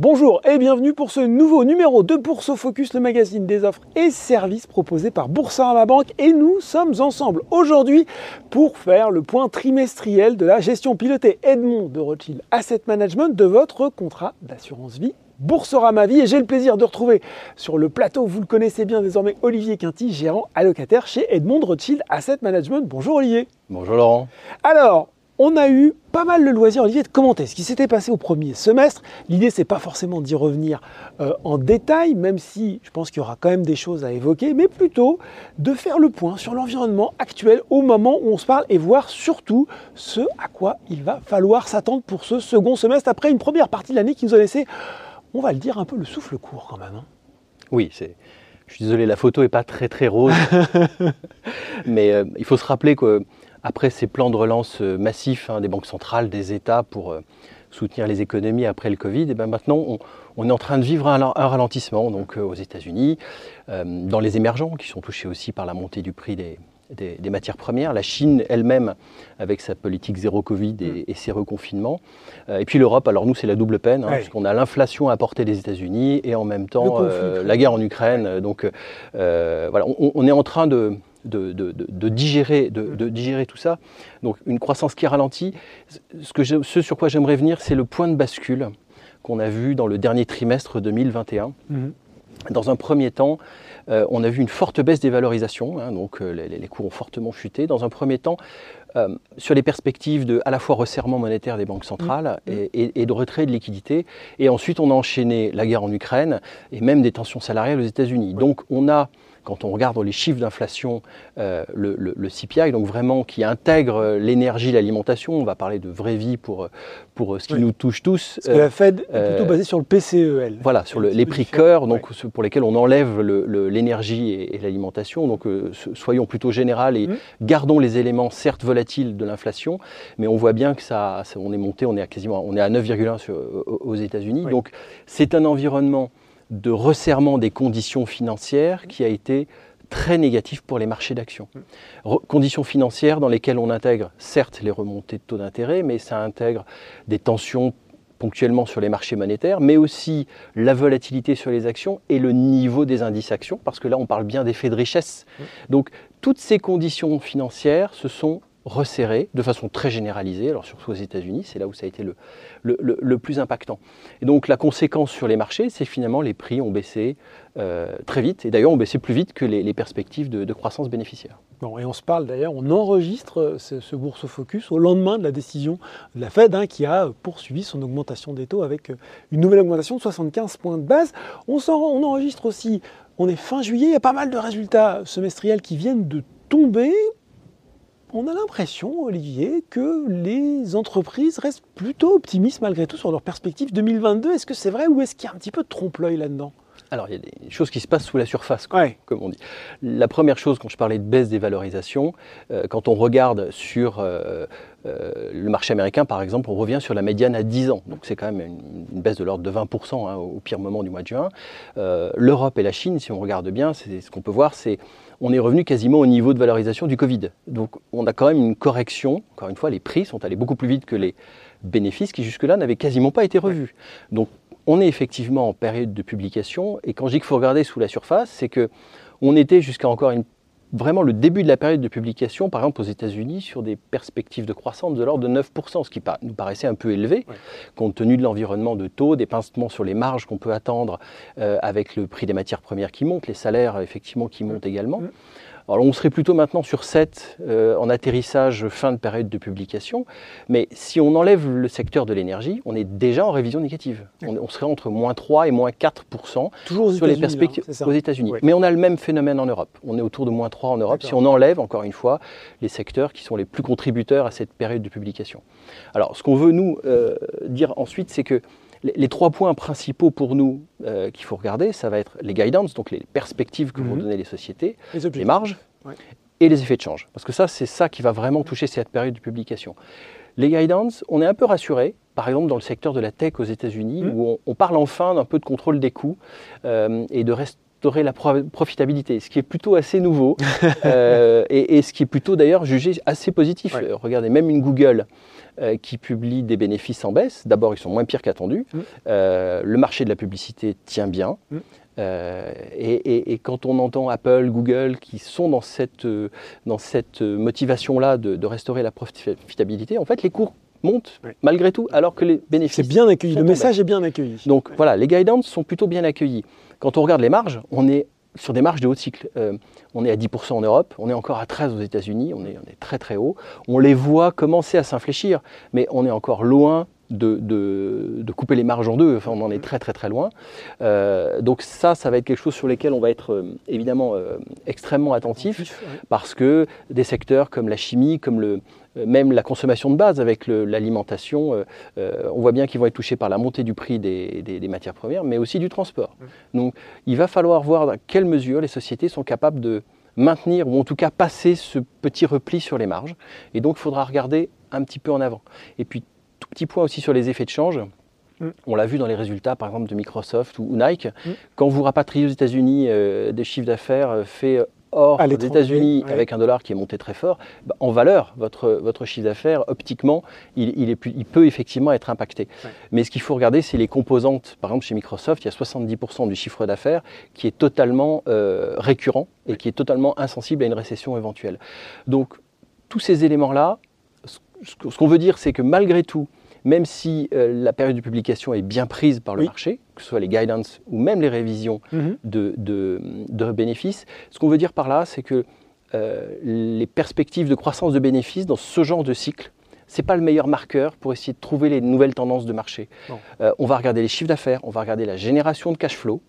Bonjour et bienvenue pour ce nouveau numéro de Bourse Focus, le magazine des offres et services proposés par Boursorama Banque. Et nous sommes ensemble aujourd'hui pour faire le point trimestriel de la gestion pilotée Edmond de Rothschild Asset Management de votre contrat d'assurance vie Boursorama Vie. Et j'ai le plaisir de retrouver sur le plateau, vous le connaissez bien désormais, Olivier Quinty, gérant allocataire chez Edmond de Rothschild Asset Management. Bonjour Olivier. Bonjour Laurent. Alors, on a eu pas mal le loisir, Olivier, de commenter ce qui s'était passé au premier semestre? L'idée, c'est pas forcément d'y revenir euh, en détail, même si je pense qu'il y aura quand même des choses à évoquer, mais plutôt de faire le point sur l'environnement actuel au moment où on se parle et voir surtout ce à quoi il va falloir s'attendre pour ce second semestre après une première partie de l'année qui nous a laissé, on va le dire, un peu le souffle court quand même. Hein. Oui, c'est. Je suis désolé, la photo n'est pas très très rose, mais euh, il faut se rappeler que après ces plans de relance euh, massifs hein, des banques centrales, des États pour euh, soutenir les économies après le Covid, et ben maintenant on, est en train de vivre un, ralentissement donc, euh, aux États-Unis, dans les émergents qui sont touchés aussi par la montée du prix des, des, matières premières, la Chine elle-même avec sa politique zéro Covid et, mm. ses reconfinements, et puis l'Europe, alors nous c'est la double peine, hein, puisqu'on a l'inflation à portée des États-Unis et en même temps la guerre en Ukraine, donc voilà, on, est en train de, de, digérer, de, digérer tout ça. Donc une croissance qui ralentit. Ce, que ce sur quoi j'aimerais venir, c'est le point de bascule qu'on a vu dans le dernier trimestre 2021. Mhm. Dans un premier temps, euh, on a vu une forte baisse des valorisations, hein, donc euh, les, cours ont fortement chuté. Dans un premier temps, euh, sur les perspectives de à la fois resserrement monétaire des banques centrales mhm. et, de retrait de liquidités. Et ensuite, on a enchaîné la guerre en Ukraine et même des tensions salariales aux États-Unis. Donc, on a quand on regarde les chiffres d'inflation, euh, le, CPI, donc vraiment qui intègre l'énergie, l'alimentation, on va parler de vraie vie pour, pour ce qui nous touche tous. Parce que la Fed est euh, plutôt basée sur le PCE, Voilà, sur les prix cœur, donc pour lesquels on enlève l'énergie et, l'alimentation. Donc euh, soyons plutôt général et mmh. gardons les éléments certes volatiles de l'inflation, mais on voit bien que ça, on est monté, on est à quasiment, on est à 9,1 aux États-Unis. Donc c'est un environnement de resserrement des conditions financières qui a été très négatif pour les marchés d'actions. Conditions financières dans lesquelles on intègre certes les remontées de taux d'intérêt, mais ça intègre des tensions ponctuellement sur les marchés monétaires, mais aussi la volatilité sur les actions et le niveau des indices actions, parce que là on parle bien d'effet de richesse. Donc toutes ces conditions financières se sont resserré de façon très généralisée, alors surtout aux États-Unis, c'est là où ça a été le, le, plus impactant. Et donc la conséquence sur les marchés, c'est finalement les prix ont baissé euh, très vite, et d'ailleurs ont baissé plus vite que les, perspectives de, croissance bénéficiaire. Bon, et on se parle d'ailleurs, on enregistre ce, ce, bourse focus au lendemain de la décision de la Fed hein, qui a poursuivi son augmentation des taux avec une nouvelle augmentation de 75 points de base. On, on enregistre aussi, on est fin juillet, il y a pas mal de résultats semestriels qui viennent de tomber on a l'impression, Olivier, que les entreprises restent plutôt optimistes malgré tout sur leur perspective 2022. Est-ce que c'est vrai ou est-ce qu'il y a un petit peu de trompe-l'œil là-dedans? Alors, il y a des choses qui se passent sous la surface, comme on dit. La première chose, quand je parlais de baisse des valorisations, euh, quand on regarde sur euh, euh, le marché américain, par exemple, on revient sur la médiane à 10 ans. Donc, c'est quand même une, baisse de l'ordre de 20% hein, au pire moment du mois de juin. L'Europe et la Chine, si on regarde bien, ce qu'on peut voir, c'est on est revenu quasiment au niveau de valorisation du Covid. Donc, on a quand même une correction. Encore une fois, les prix sont allés beaucoup plus vite que les bénéfices qui jusque-là n'avaient quasiment pas été revus. Donc on est effectivement en période de publication, et quand je dis qu'il faut regarder sous la surface, c'est que on était jusqu'à encore une, vraiment le début de la période de publication, par exemple aux États-Unis, sur des perspectives de croissance de l'ordre de 9%, ce qui nous paraissait un peu élevé, compte tenu de l'environnement de taux, des pincements sur les marges qu'on peut attendre euh, avec le prix des matières premières qui monte, les salaires effectivement qui montent également. Alors on serait plutôt maintenant sur 7 euh, en atterrissage fin de période de publication, mais si on enlève le secteur de l'énergie, on est déjà en révision négative. On, serait entre moins 3 et moins 4% Toujours sur les perspectives hein, aux États-Unis. Mais on a le même phénomène en Europe. On est autour de moins 3 en Europe si on enlève, encore une fois, les secteurs qui sont les plus contributeurs à cette période de publication. Alors ce qu'on veut nous euh, dire ensuite, c'est que les, trois points principaux pour nous euh, qu'il faut regarder, ça va être les guidance, donc les perspectives que vont mhm. donner les sociétés, les, marges et les effets de change. Parce que ça, c'est ça qui va vraiment toucher cette période de publication. Les guidance, on est un peu rassuré, par exemple dans le secteur de la tech aux États-Unis, mhm. où on, parle enfin d'un peu de contrôle des coûts euh, et de restaurer la profitabilité, ce qui est plutôt assez nouveau et, ce qui est plutôt d'ailleurs jugé assez positif. regardez, même une Google qui publie des bénéfices en baisse. D'abord, ils sont moins pires qu'attendus. Mm. le marché de la publicité tient bien. Mm. Euh, et, quand on entend Apple, Google qui sont dans cette, euh, dans cette motivation-là de, restaurer la profitabilité, en fait, les cours montent malgré tout, alors que les bénéfices. C'est bien accueilli, le message est bien accueilli. Donc voilà, les guidance sont plutôt bien accueillis. Quand on regarde les marges, on est sur des marges de haut cycle. Euh, on est à 10% en Europe, on est encore à 13% aux États-Unis, on est, on est très très haut. On les voit commencer à s'infléchir, mais on est encore loin de, couper les marges en deux. Enfin, on en est très très très loin. Euh, donc ça, ça va être quelque chose sur lesquels on va être euh, évidemment euh, extrêmement attentif, parce que des secteurs comme la chimie, comme le, même la consommation de base avec l'alimentation, on voit bien qu'ils vont être touchés par la montée du prix des, des, matières premières, mais aussi du transport. Donc il va falloir voir dans quelle mesure les sociétés sont capables de maintenir ou en tout cas passer ce petit repli sur les marges. Et donc il faudra regarder un petit peu en avant. Et puis petit point aussi sur les effets de change. Mm. On l'a vu dans les résultats, par exemple, de Microsoft ou, Nike. Mm. Quand vous rapatriez aux États-Unis euh, des chiffres d'affaires euh, faits hors des États-Unis avec un dollar qui est monté très fort, bah, en valeur, votre, votre chiffre d'affaires, optiquement, il, est il, peut effectivement être impacté. Mais ce qu'il faut regarder, c'est les composantes. Par exemple, chez Microsoft, il y a 70% du chiffre d'affaires qui est totalement euh, récurrent et qui est totalement insensible à une récession éventuelle. Donc, tous ces éléments-là, ce qu'on veut dire, c'est que malgré tout, même si euh, la période de publication est bien prise par le marché, que ce soit les guidance ou même les révisions mhm. de, bénéfices, ce qu'on veut dire par là, c'est que euh, les perspectives de croissance de bénéfices dans ce genre de cycle, ce n'est pas le meilleur marqueur pour essayer de trouver les nouvelles tendances de marché. Euh, on va regarder les chiffres d'affaires, on va regarder la génération de cash flow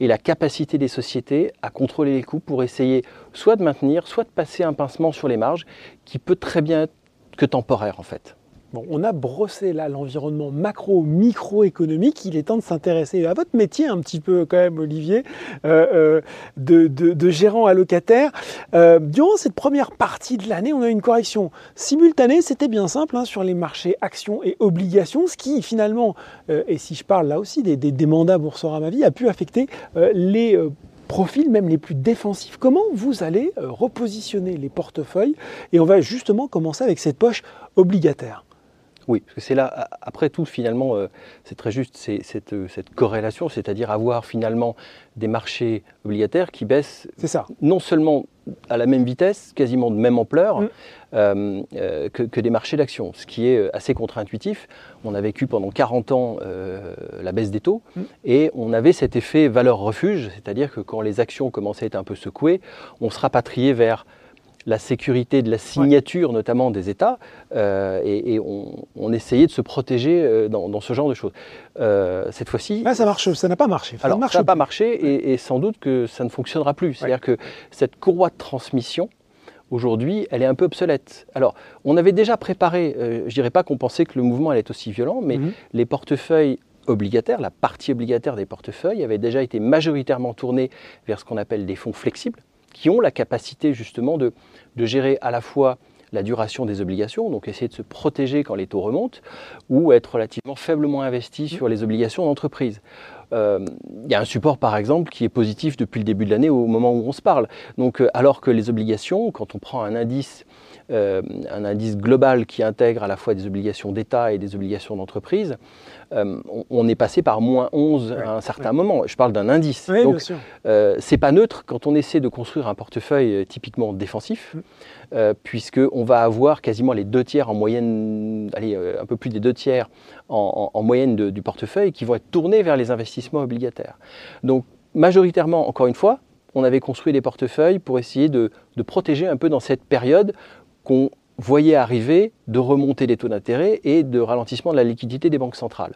et la capacité des sociétés à contrôler les coûts pour essayer soit de maintenir, soit de passer un pincement sur les marges qui peut très bien être que temporaire en fait on a brossé là l'environnement macro-microéconomique. Il est temps de s'intéresser à votre métier un petit peu quand même, Olivier, euh, euh, de, gérant allocataire. Euh, durant cette première partie de l'année, on a une correction simultanée. C'était bien simple hein, sur les marchés actions et obligations, ce qui finalement, et si je parle là aussi des, des mandats Boursorama Vie, a pu affecter les profils même les plus défensifs. Comment vous allez repositionner les portefeuilles Et on va justement commencer avec cette poche obligataire? Oui, parce que c'est là, après tout, finalement, euh, c'est très juste, c'est cette, euh, cette, corrélation, c'est-à-dire avoir finalement des marchés obligataires qui baissent ça. non seulement à la même vitesse, quasiment de même ampleur, mm. euh, que, des marchés d'actions, ce qui est assez contre-intuitif. On a vécu pendant 40 ans la baisse des taux mm. et on avait cet effet valeur-refuge, c'est-à-dire que quand les actions commençaient à être un peu secouées, on se rapatriait vers la sécurité de la signature, notamment des États, euh, et, on, essayait de se protéger euh, dans, ce genre de choses. Euh, cette fois-ci, ah, ça marche, ça n'a pas marché. Ça n'a pas marché, et, sans doute que ça ne fonctionnera plus. C'est-à-dire que cette courroie de transmission, aujourd'hui, elle est un peu obsolète. Alors, on avait déjà préparé, je ne dirais pas qu'on pensait que le mouvement allait être aussi violent, mais mhm. les portefeuilles obligataires, la partie obligataire des portefeuilles avait déjà été majoritairement tournée vers ce qu'on appelle des fonds flexibles qui ont la capacité justement de, gérer à la fois la duration des obligations, donc essayer de se protéger quand les taux remontent, ou être relativement faiblement investi sur les obligations d'entreprise. Euh, il y a un support, par exemple, qui est positif depuis le début de l'année au moment où on se parle. Donc, euh, alors que les obligations, quand on prend un indice euh, un indice global qui intègre à la fois des obligations d'État et des obligations d'entreprise, euh, on, est passé par moins 11 à un certain moment. Je parle d'un indice. Donc, euh, c'est pas neutre quand on essaie de construire un portefeuille typiquement défensif, mm. puisqu'on va avoir quasiment les deux tiers en moyenne, allez, un peu plus des deux tiers en, moyenne du portefeuille qui vont être tournés vers les investissements obligataires. Donc, majoritairement, encore une fois, on avait construit des portefeuilles pour essayer de, protéger un peu dans cette période qu'on voyait arriver de remonter des taux d'intérêt et de ralentissement de la liquidité des banques centrales.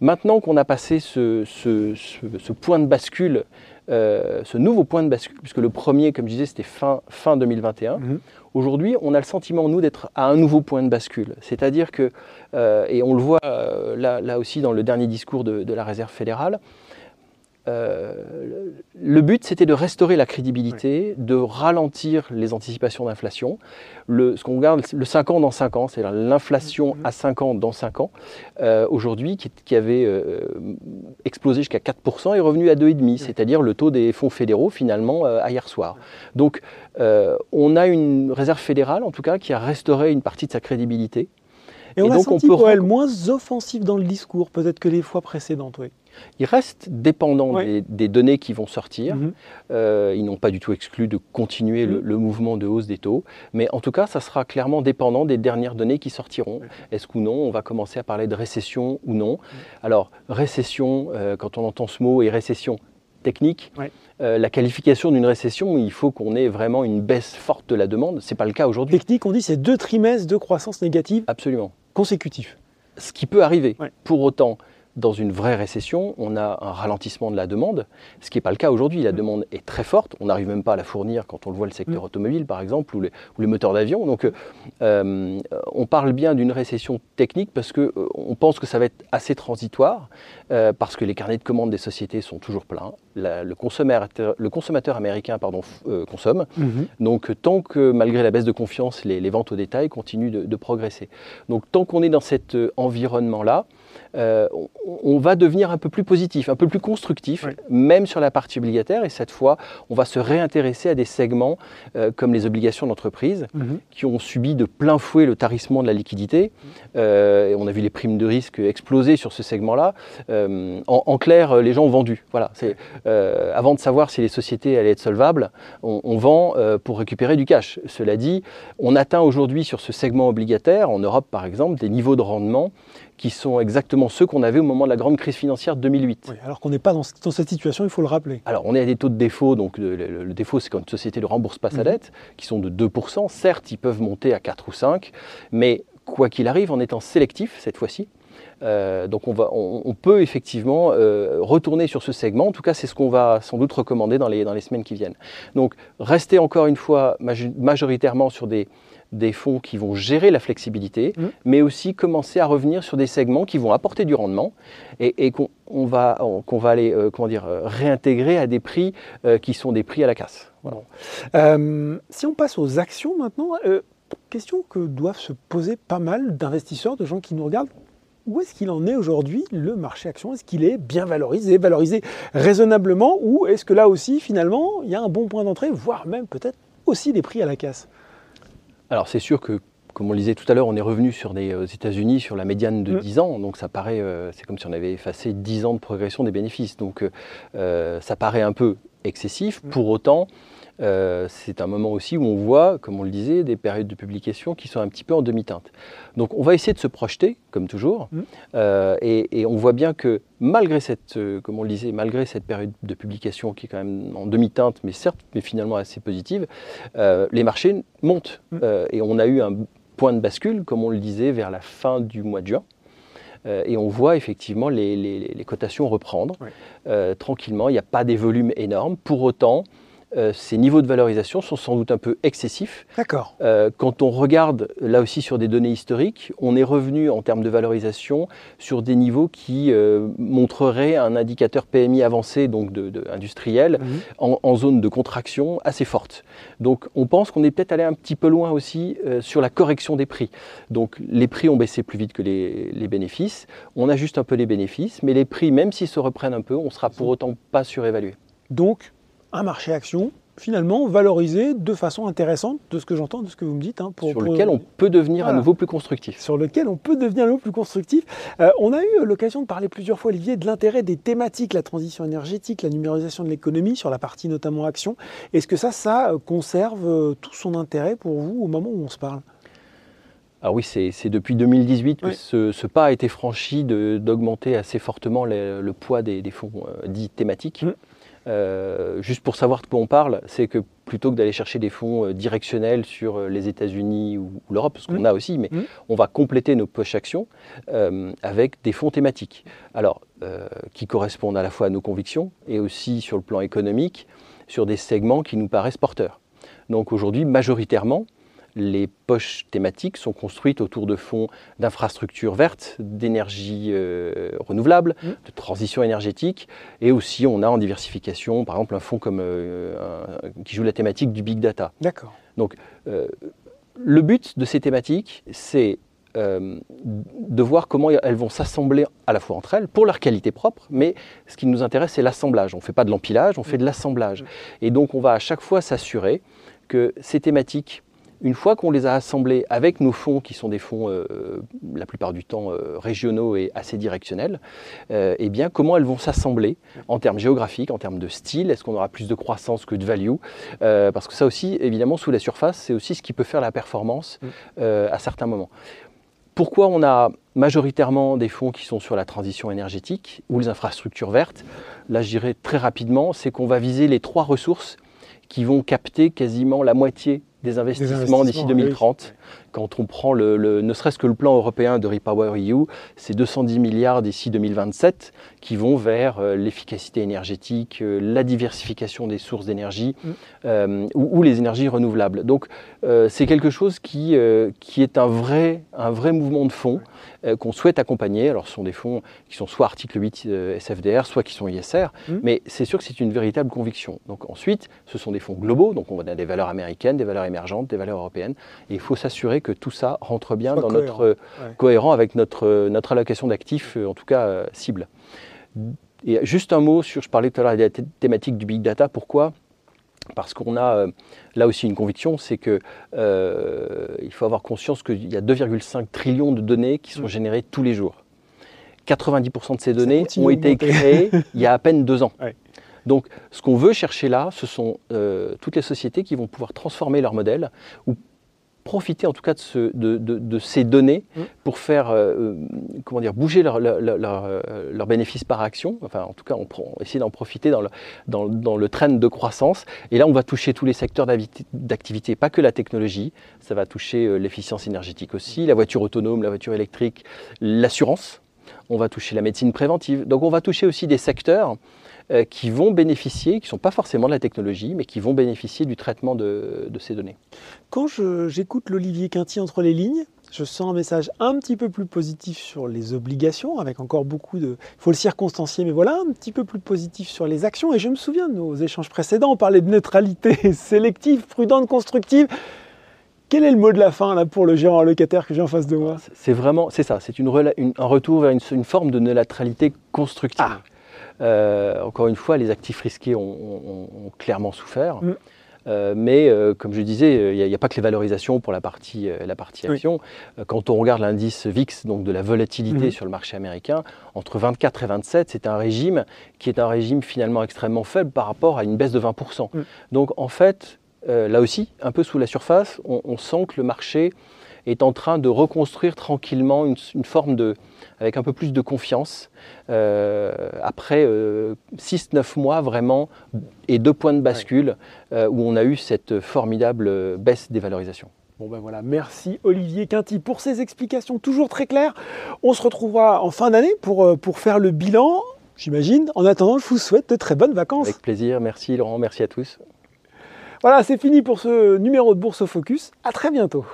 Maintenant qu'on a passé ce, point de bascule, euh, ce nouveau point de bascule, puisque le premier, comme je disais, c'était fin, fin 2021, mhm. aujourd'hui, on a le sentiment, nous, d'être à un nouveau point de bascule. C'est-à-dire que, euh, et on le voit euh, là, là, aussi dans le dernier discours de, la Réserve fédérale, euh, le but, c'était de restaurer la crédibilité, de ralentir les anticipations d'inflation. ce qu'on regarde, le 5 ans dans 5 ans, c'est l'inflation mm-hmm. à 5 ans dans 5 ans, euh, aujourd'hui, qui, avait euh, explosé jusqu'à 4%, est revenu à 2,5%, c'est-à-dire le taux des fonds fédéraux, finalement, à hier soir. Donc, on a une réserve fédérale, en tout cas, qui a restauré une partie de sa crédibilité. Et on a senti on peut elle moins offensive dans le discours, peut-être que les fois précédentes, oui. Il reste dépendant des, données qui vont sortir. Mhm. Euh, ils n'ont pas du tout exclu de continuer mhm. le, mouvement de hausse des taux. Mais en tout cas, ça sera clairement dépendant des dernières données qui sortiront. Est-ce ou non, on va commencer à parler de récession ou non? Alors, récession, euh, quand on entend ce mot, et récession technique, euh, la qualification d'une récession, il faut qu'on ait vraiment une baisse forte de la demande. Ce n'est pas le cas aujourd'hui. Technique, on dit c'est deux trimestres de croissance négative. Absolument. Consécutifs. Ce qui peut arriver. Pour autant, dans une vraie récession, on a un ralentissement de la demande, ce qui n'est pas le cas aujourd'hui. La mm. demande est très forte, on n'arrive même pas à la fournir quand on le voit le secteur mm. automobile par exemple, ou les, moteurs d'avion. Donc euh, euh, on parle bien d'une récession technique parce qu'on euh, pense que ça va être assez transitoire, parce que les carnets de commandes des sociétés sont toujours pleins, le, consommateur, le, consommateur, américain pardon, consomme. Mm-hmm. Donc tant que malgré la baisse de confiance, les, ventes au détail continuent de, de progresser. Donc tant qu'on est dans cet environnement-là, euh, on, va devenir un peu plus positif, un peu plus constructif, même sur la partie obligataire. Et cette fois, on va se réintéresser à des segments euh, comme les obligations d'entreprise, mhm. qui ont subi de plein fouet le tarissement de la liquidité. Euh, et on a vu les primes de risque exploser sur ce segment-là. En, clair, les gens ont vendu. Voilà, c'est avant de savoir si les sociétés allaient être solvables, on, on vend pour récupérer du cash. Cela dit, on atteint aujourd'hui sur ce segment obligataire, en Europe par exemple, des niveaux de rendement qui sont exactement ceux qu'on avait au moment de la grande crise financière 2008. alors qu'on n'est pas dans, cette situation, il faut le rappeler. Alors on est à des taux de défaut, donc le, défaut c'est quand une société ne rembourse pas sa mhm. dette, qui sont de 2%. Certes, ils peuvent monter à 4 ou 5, mais quoi qu'il arrive, en étant sélectif cette fois-ci, euh, donc on, va, on, peut effectivement euh, retourner sur ce segment. En tout cas, c'est ce qu'on va sans doute recommander dans les, dans les semaines qui viennent. Donc rester encore une fois majoritairement sur des, des fonds qui vont gérer la flexibilité, mmh. mais aussi commencer à revenir sur des segments qui vont apporter du rendement et, qu'on va, qu'on va aller euh, comment dire, réintégrer à des prix qui sont des prix à la casse. si on passe aux actions maintenant, question que doivent se poser pas mal d'investisseurs, de gens qui nous regardent. Où est-ce qu'il en est aujourd'hui, le marché action? Est-ce qu'il est bien valorisé, valorisé raisonnablement, ou est-ce que là aussi, finalement, il y a un bon point d'entrée, voire même peut-être aussi des prix à la casse? Alors c'est sûr que, comme on le disait tout à l'heure, on est revenu sur les euh, États-Unis sur la médiane de 10 mm. ans, donc ça paraît, euh, c'est comme si on avait effacé 10 ans de progression des bénéfices. Donc euh, ça paraît un peu excessif. Mm. Pour autant, euh, c'est un moment aussi où on voit, comme on le disait, des périodes de publication qui sont un petit peu en demi-teinte. Donc on va essayer de se projeter, comme toujours, mmh. euh, et, on voit bien que malgré cette, euh, comme on le disait, malgré cette période de publication qui est quand même en demi-teinte, mais certes, mais finalement assez positive, les marchés montent. Mmh. et on a eu un point de bascule, comme on le disait, vers la fin du mois de juin et on voit effectivement les, cotations reprendre tranquillement. Il n'y a pas des volumes énormes. Pour autant, euh, ces niveaux de valorisation sont sans doute un peu excessifs. D'accord. Euh, quand on regarde là aussi sur des données historiques, on est revenu en termes de valorisation sur des niveaux qui euh, montreraient un indicateur PMI avancé, donc de, industriel, mhm. en, zone de contraction assez forte. Donc on pense qu'on est peut-être allé un petit peu loin aussi sur la correction des prix. Donc les prix ont baissé plus vite que les, les bénéfices. On ajuste un peu les bénéfices, mais les prix, même s'ils se reprennent un peu, on ne sera pour autant pas surévalué. Donc un marché action finalement valorisé de façon intéressante de ce que j'entends, de ce que vous me dites. Hein, sur lequel on peut devenir à nouveau plus constructif. Sur lequel on peut devenir à nouveau plus constructif. Euh, on a eu l'occasion de parler plusieurs fois, Olivier, de l'intérêt des thématiques, la transition énergétique, la numérisation de l'économie, sur la partie notamment action. Est-ce que ça, ça euh, conserve euh, tout son intérêt pour vous au moment où on se parle? Alors oui, c'est depuis 2018 que ce, pas a été franchi d'augmenter assez fortement le, poids des, fonds dits thématiques. Mmh. Euh, juste pour savoir de quoi on parle, c'est que plutôt que d'aller chercher des fonds euh, directionnels sur euh, les États-Unis ou, l'Europe, ce qu'on mmh. a aussi, mais mmh. on va compléter nos poches actions avec des fonds thématiques. Alors, qui correspondent à la fois à nos convictions et aussi sur le plan économique, sur des segments qui nous paraissent porteurs. Donc aujourd'hui, majoritairement, les poches thématiques sont construites autour de fonds d'infrastructures vertes, d'énergie euh, renouvelable, Mmh. de transition énergétique, et aussi on a en diversification, par exemple, un fonds comme, euh, un- qui joue la thématique du big data. D'accord. Euh, le but de ces thématiques, c'est de voir comment elles vont s'assembler à la fois entre elles pour leur qualité propre, mais ce qui nous intéresse, c'est l'assemblage. On ne fait pas de l'empilage, on fait de l'assemblage. Et donc, on va à chaque fois s'assurer que ces thématiques, une fois qu'on les a assemblées avec nos fonds, qui sont des fonds euh, la plupart du temps euh, régionaux et assez directionnels, euh, eh bien, comment elles vont s'assembler en termes géographiques, en termes de style? Est-ce qu'on aura plus de croissance que de value? Parce que ça aussi, évidemment, sous la surface, c'est aussi ce qui peut faire la performance Mm. à certains moments. Pourquoi on a majoritairement des fonds qui sont sur la transition énergétique ou les infrastructures vertes? Là, je dirais très rapidement, c'est qu'on va viser les trois ressources qui vont capter quasiment la moitié des investissements d'ici investissements, 2030. Quand on prend le, le- ne serait-ce que le plan européen de Repower EU, c'est 210 milliards d'ici 2027 qui vont vers euh, l'efficacité énergétique, euh, la diversification des sources d'énergie Mm. euh, ou, ou les énergies renouvelables. Donc c'est quelque chose qui, qui est un vrai, un vrai mouvement de fond euh, qu'on souhaite accompagner. Alors ce sont des fonds qui sont soit article 8 euh, SFDR, soit qui sont ISR, Mm. mais c'est sûr que c'est une véritable conviction. Donc ensuite, ce sont des fonds globaux, donc on a des valeurs américaines, des valeurs émergentes, des valeurs européennes, et il faut s'assurer que tout ça rentre bien dans cohérent. notre Ouais. cohérent avec notre, notre allocation d'actifs, euh, en tout cas euh, cible. Et juste un mot sur, je parlais tout à l'heure de la thé- thématique du big data, pourquoi? Parce qu'on a euh, là aussi une conviction, c'est que euh, il faut avoir conscience qu'il y a 2,5 trillions de données qui sont Mm. générées tous les jours. 90% de ces données ont été créées il y a à peine deux ans. Ouais. Donc, ce qu'on veut chercher là, ce sont euh, toutes les sociétés qui vont pouvoir transformer leur modèle ou profiter en tout cas de, ce- de- de- de ces données Mm. pour faire euh, euh, comment dire, bouger leurs leur, leur, leur, leurs bénéfices par action. Enfin, en tout cas, on, essaie d'en profiter dans le, dans, dans le trend de croissance. Et là, on va toucher tous les secteurs d'activité, pas que la technologie. Ça va toucher l'efficience énergétique aussi, la voiture autonome, la voiture électrique, l'assurance. On va toucher la médecine préventive. Donc, on va toucher aussi des secteurs euh, qui vont bénéficier, qui ne sont pas forcément de la technologie, mais qui vont bénéficier du traitement de, de ces données. Quand j'écoute l'Olivier Quinty entre les lignes, je sens un message un petit peu plus positif sur les obligations, avec encore beaucoup de... Il faut le circonstancier, mais voilà, un petit peu plus positif sur les actions. Et je me souviens de nos échanges précédents, on parlait de neutralité sélective, prudente, constructive. Quel est le mot de la fin là, pour le gérant locataire que j'ai en face de moi? C'est vraiment, c'est ça, c'est une, rela- une- un retour vers une, une forme de neutralité constructive. Ah. Euh, encore une fois, les actifs risqués ont, ont- ont clairement souffert. Mm. Euh, mais euh, comme je disais, il n'y a, pas que les valorisations pour la partie, euh, la partie Oui. action. Quand on regarde l'indice VIX, donc de la volatilité Mhm. sur le marché américain, entre 24 et 27, c'est un régime qui est un régime finalement extrêmement faible par rapport à une baisse de 20%. Mm. Donc en fait, là aussi, un peu sous la surface, on, on sent que le marché est en train de reconstruire tranquillement une, une forme de, avec un peu plus de confiance, euh, après 6-9 mois vraiment, et deux points de bascule, euh, où on a eu cette formidable baisse des valorisations. Bon ben voilà, merci Olivier Quinty pour ces explications toujours très claires. On se retrouvera en fin d'année pour, euh, pour faire le bilan, j'imagine. En attendant, je vous souhaite de très bonnes vacances. Avec plaisir, merci Laurent, merci à tous. Voilà, c'est fini pour ce numéro de Bourse au Focus. À très bientôt.